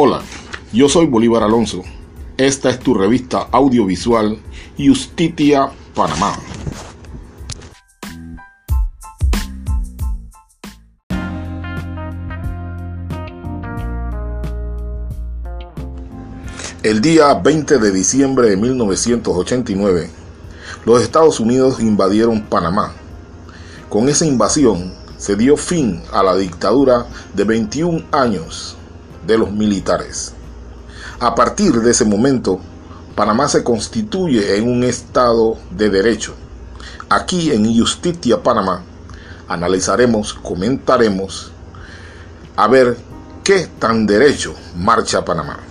Hola, yo soy Bolívar Alonso. Esta es tu revista audiovisual Justitia Panamá. El día 20 de diciembre de 1989, los Estados Unidos invadieron Panamá. Con esa invasión se dio fin a la dictadura de 21 años de los militares. A partir de ese momento, Panamá se constituye en un estado de derecho. Aquí en Justitia Panamá analizaremos, comentaremos a ver qué tan derecho marcha Panamá.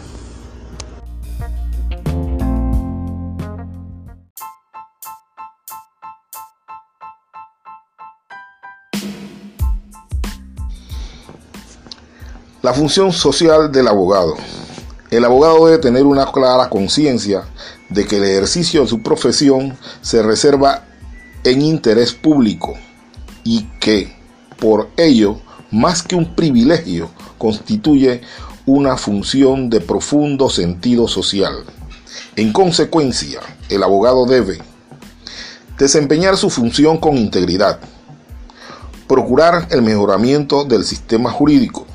La función social del abogado. El abogado debe tener una clara conciencia de que el ejercicio de su profesión se reserva en interés público y que, por ello, más que un privilegio, constituye una función de profundo sentido social. En consecuencia, el abogado debe desempeñar su función con integridad, procurar el mejoramiento del sistema jurídico,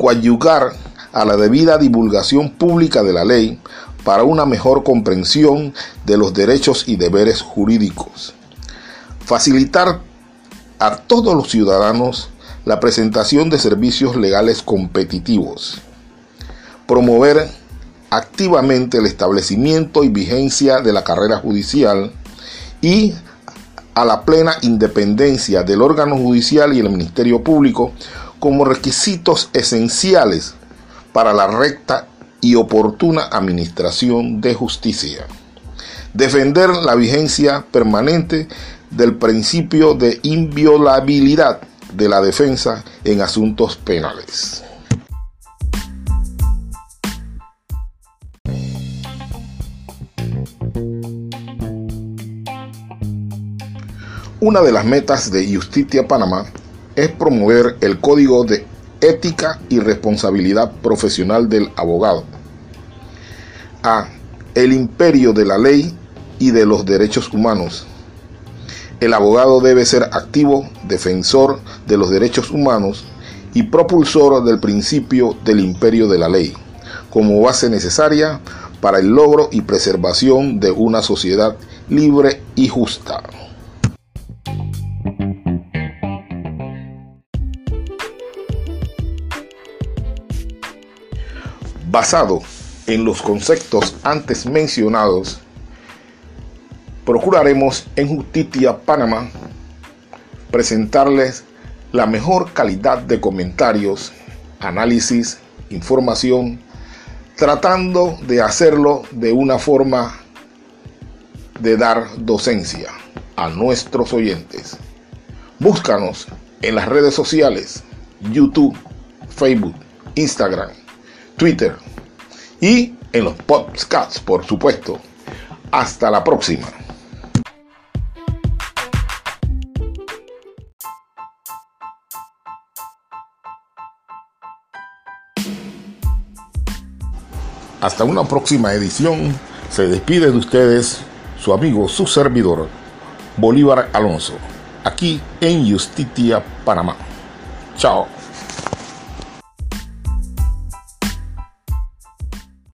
coadyugar a la debida divulgación pública de la ley para una mejor comprensión de los derechos y deberes jurídicos. Facilitar a todos los ciudadanos la presentación de servicios legales competitivos. Promover activamente el establecimiento y vigencia de la carrera judicial y a la plena independencia del órgano judicial y el Ministerio Público como requisitos esenciales para la recta y oportuna administración de justicia. Defender la vigencia permanente del principio de inviolabilidad de la defensa en asuntos penales. Una de las metas de Justicia Panamá es promover el código de ética y responsabilidad profesional del abogado. A. El imperio de la ley y de los derechos humanos. El abogado debe ser activo, defensor de los derechos humanos y propulsor del principio del imperio de la ley, como base necesaria para el logro y preservación de una sociedad libre y justa. Basado en los conceptos antes mencionados, procuraremos en Justicia Panamá presentarles la mejor calidad de comentarios, análisis, información, tratando de hacerlo de una forma de dar docencia a nuestros oyentes. Búscanos en las redes sociales, YouTube, Facebook, Instagram Twitter y en los podcasts, por supuesto. Hasta la próxima. Hasta una próxima edición. Se despide de ustedes su amigo, su servidor, Bolívar Alonso, aquí en Justitia, Panamá. Chao.